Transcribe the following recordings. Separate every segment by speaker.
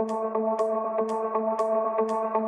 Speaker 1: If you're gonna save the day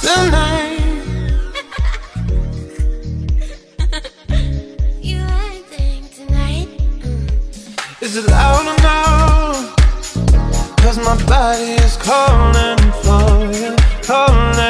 Speaker 2: You I think tonight. Mm.
Speaker 1: Is it loud enough? Cause my body is calling for you, calling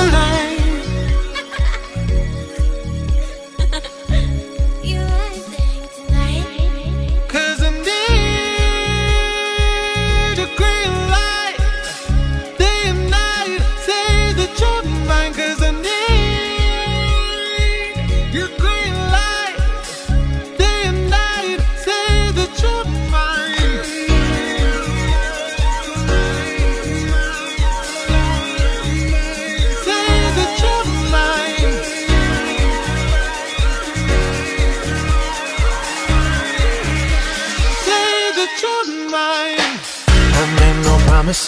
Speaker 2: You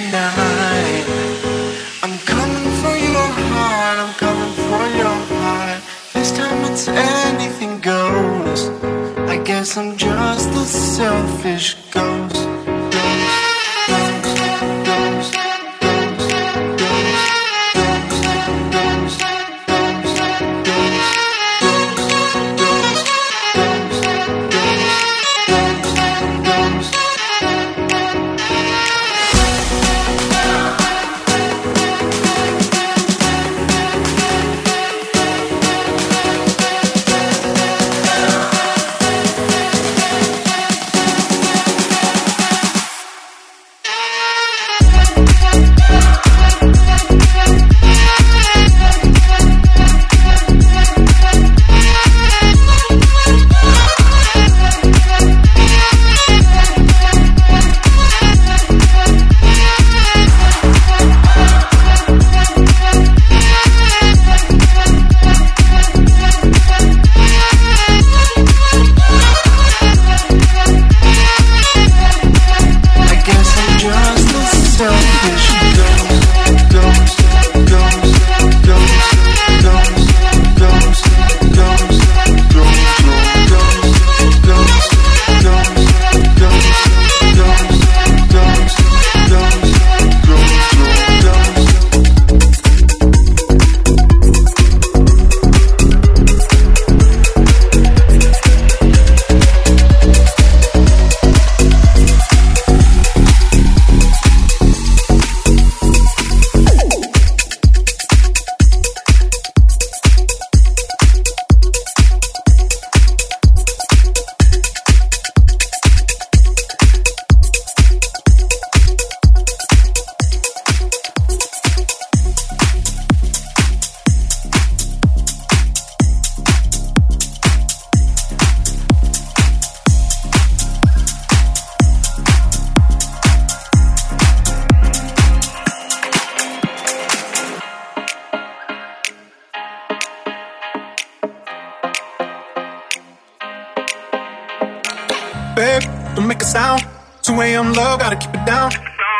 Speaker 1: the. I'm coming for your heart, I'm coming for your heart. This time it's anything goes. I guess I'm just a selfish ghost.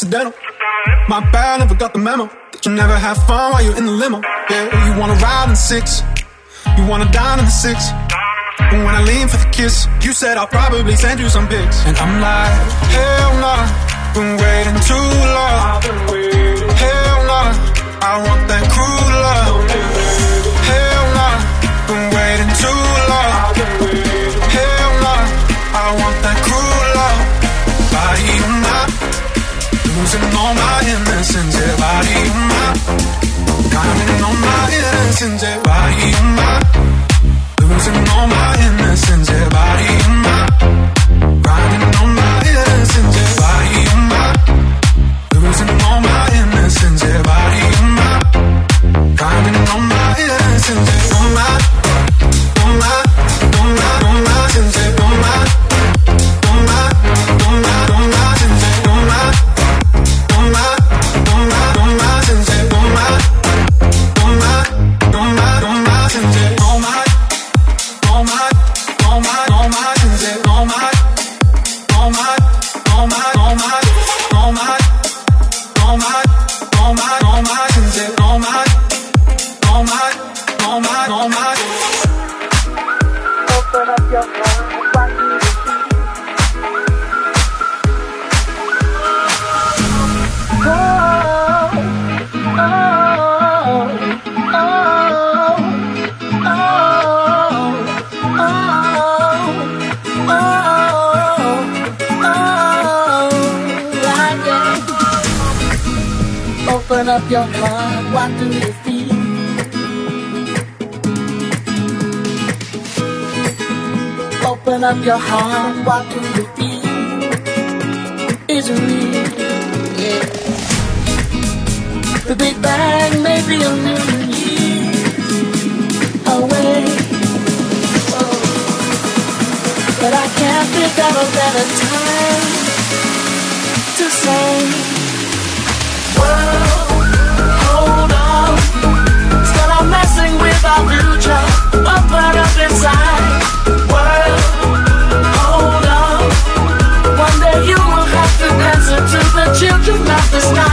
Speaker 3: incidental. My bad, never got the memo. That you never have fun while you're in the limo. Yeah, oh, you wanna ride in the six. You wanna dine in the six. And when I lean for the kiss, you said I'll probably send you some pics. And I'm like, hell nah, been waiting too long. Hell nah, I want that cruel love. losing all my innocence, yeah, body and mind. Counting on my innocence, yeah, body and mind. Losing all my innocence, yeah, body and mind. Riding on my
Speaker 4: Of your heart, what do you feel? Is it real? Yeah. The Big Bang may be a million years away. Oh. But I can't think of a better time to say, World, hold on. Still I'm messing with our future. What up inside? you love this night.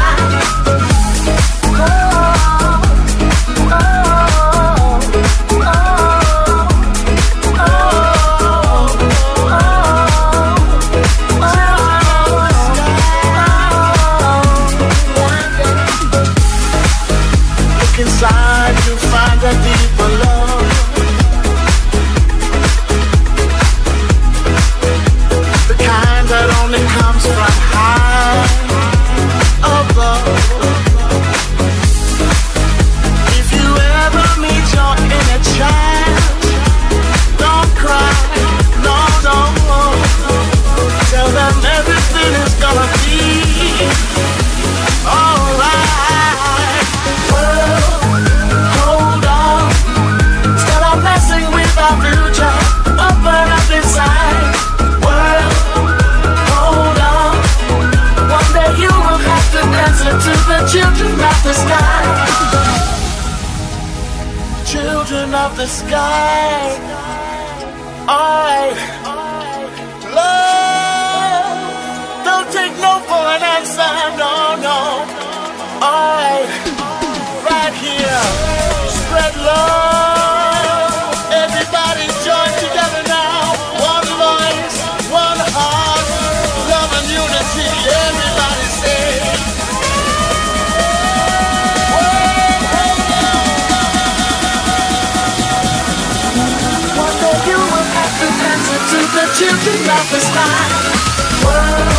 Speaker 4: World,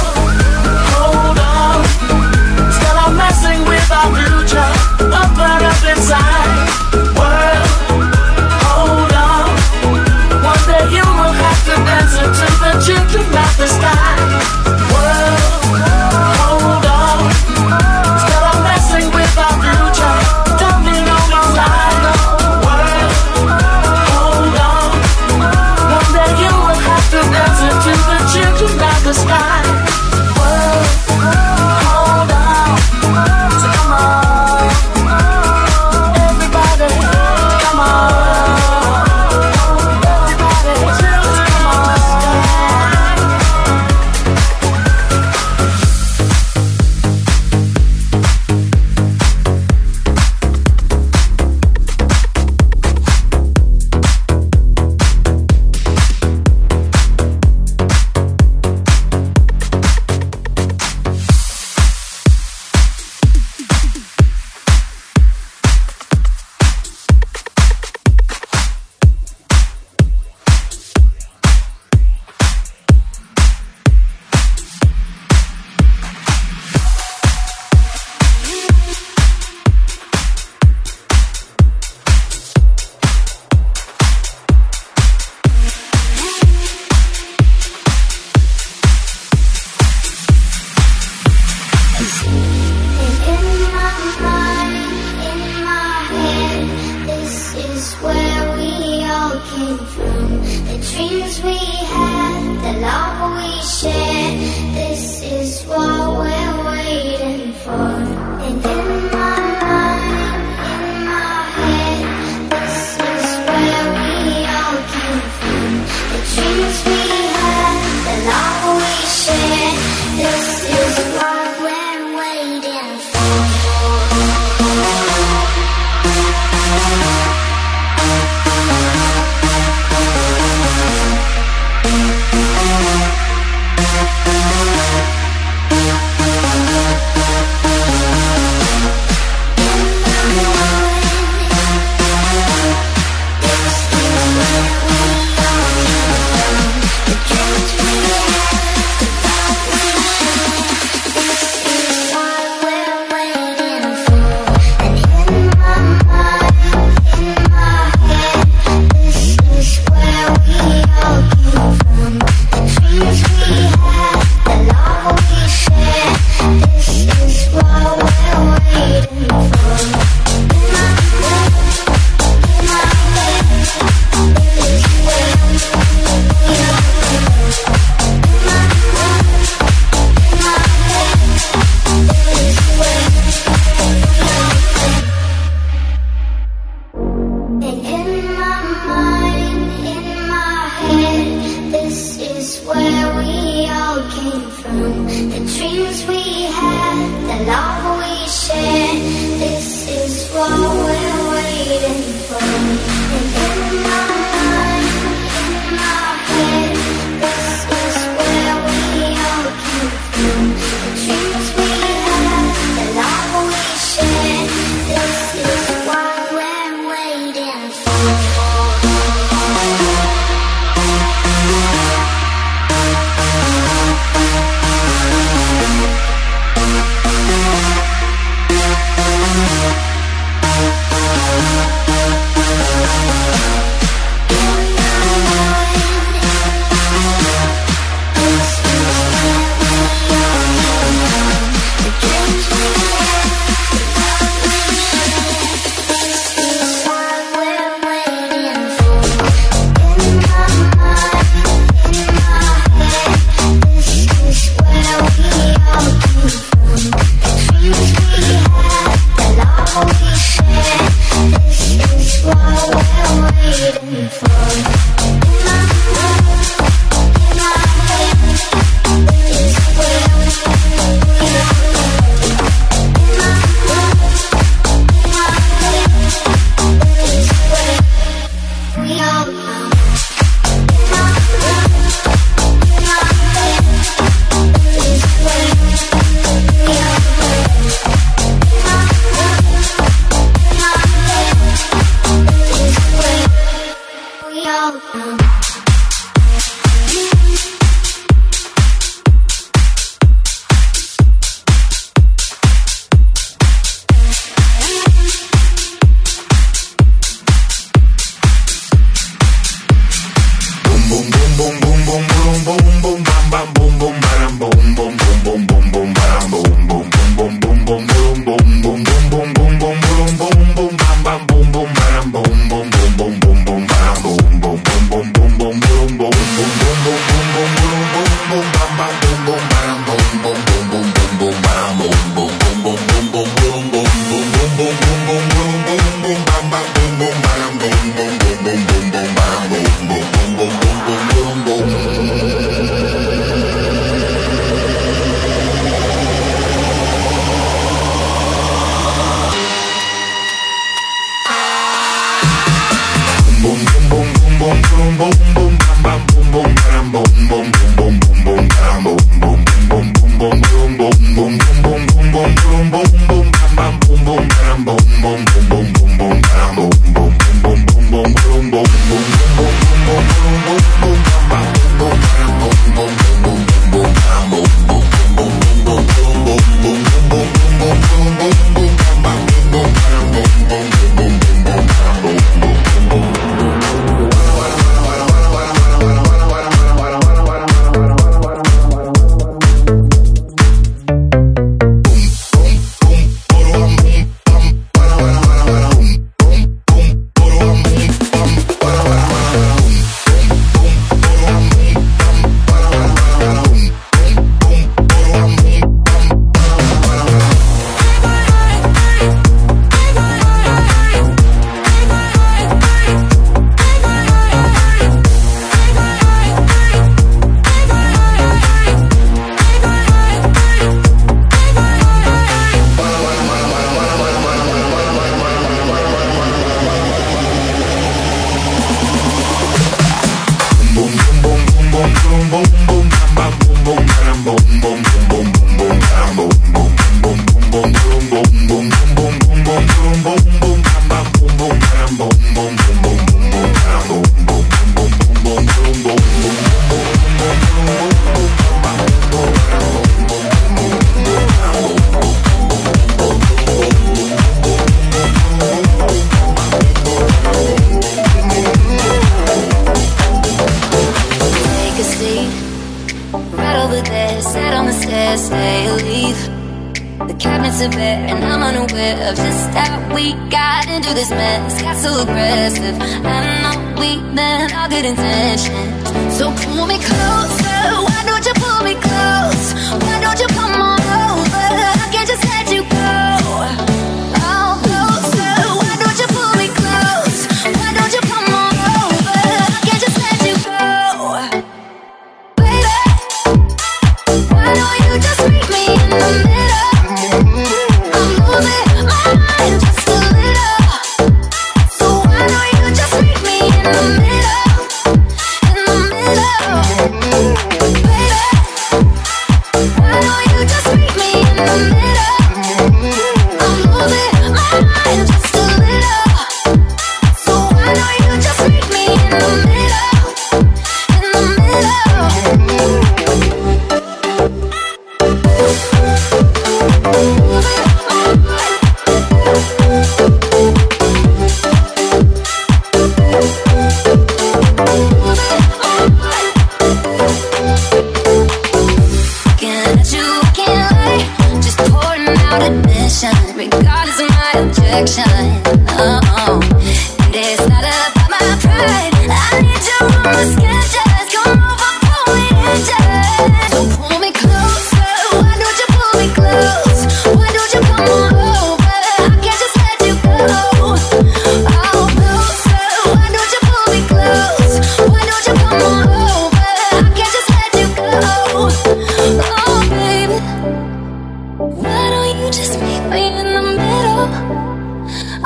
Speaker 4: hold on, still I'm messing with our future.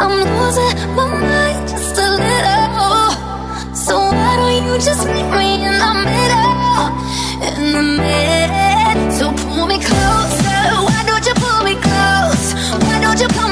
Speaker 5: I'm losing my mind just a little. So why don't you just meet me in the middle? In the middle. So pull me closer. Why don't you pull me close? Why don't you pull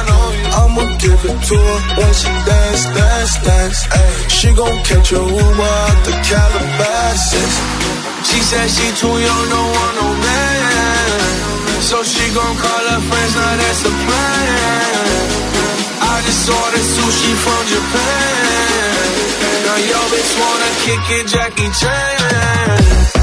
Speaker 6: I'ma give it to her when she dance, dance, dance. Ay. She gon' catch a Uber out the Calabasas.
Speaker 7: She said she too young, don't want no man. So she gon' call her friends, now that's the plan. I just ordered sushi from Japan. Now your bitch wanna kick it, Jackie Chan.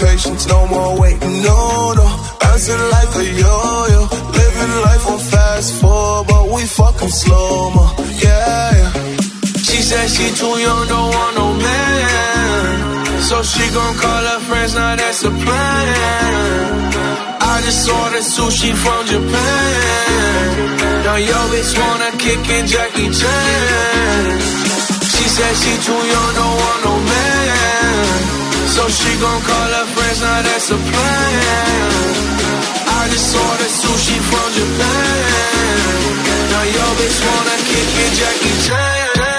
Speaker 6: patience, no more waiting, no, no. Bouncing like a yo-yo, living life on fast forward, but we fucking slow-mo, yeah, yeah.
Speaker 8: She said she too young, don't want no man, so she gon' call her friends, now that's a plan. I just ordered sushi from Japan. Now yo bitch wanna kick in Jackie Chan. She said she too young, don't want no man. So she gon' call her friends, now that's a plan. I just ordered sushi from Japan. Now your bitch wanna kick it, Jackie Chan.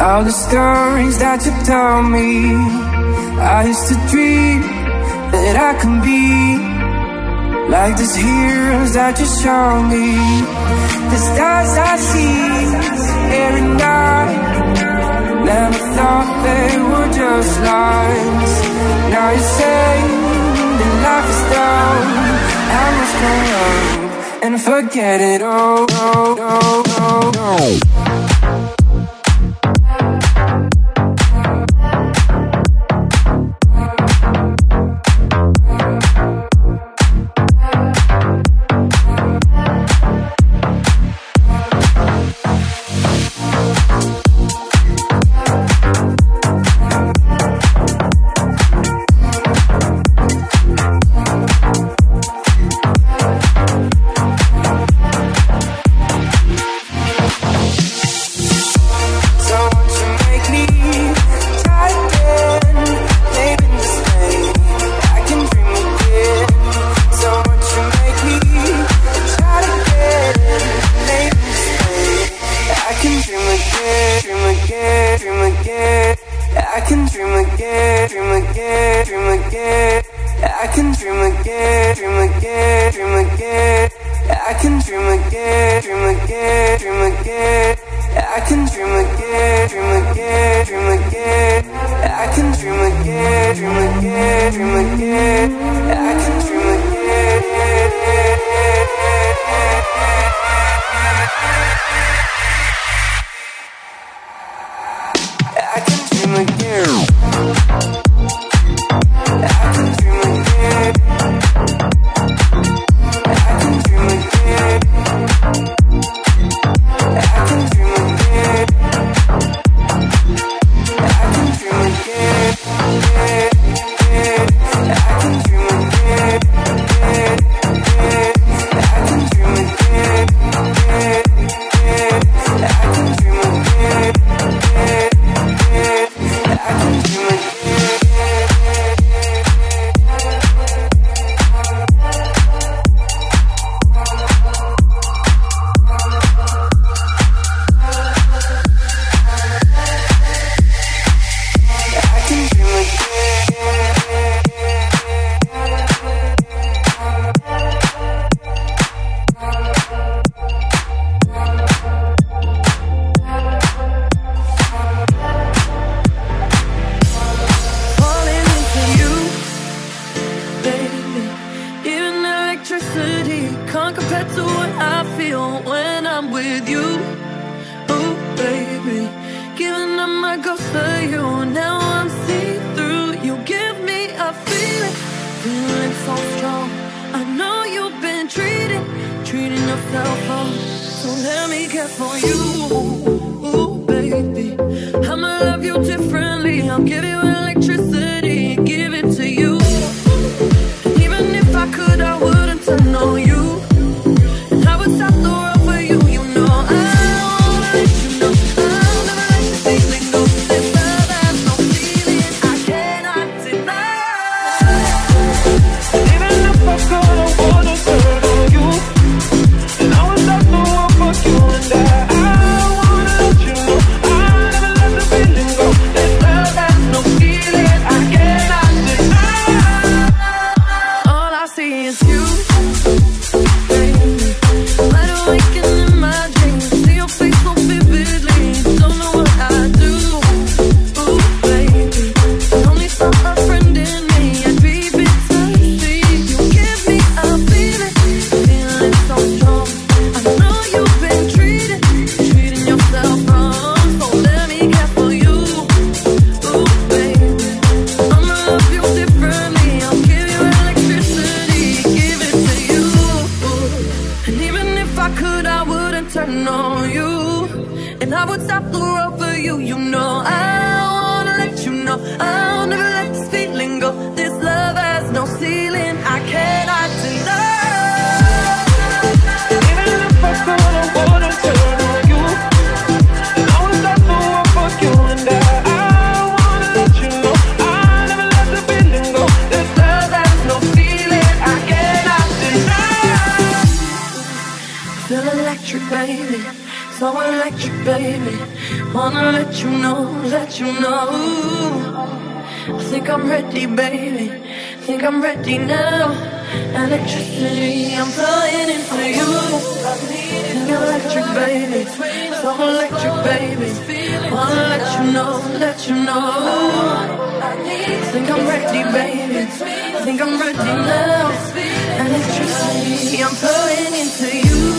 Speaker 8: All the
Speaker 9: stories that you told me. I used to dream that I can be like these heroes that you show me. The stars I see every night, never thought they were just lines. Now you say that life is done, I must go and forget it all. all, all, all, I
Speaker 10: think I'm ready, baby. Think I'm ready now. Electricity, I'm flying in for you. Think electric, baby. So electric, baby. Wanna let you know, let you know. I Think I'm ready, baby. Think I'm ready now. Electricity, I'm flying into you.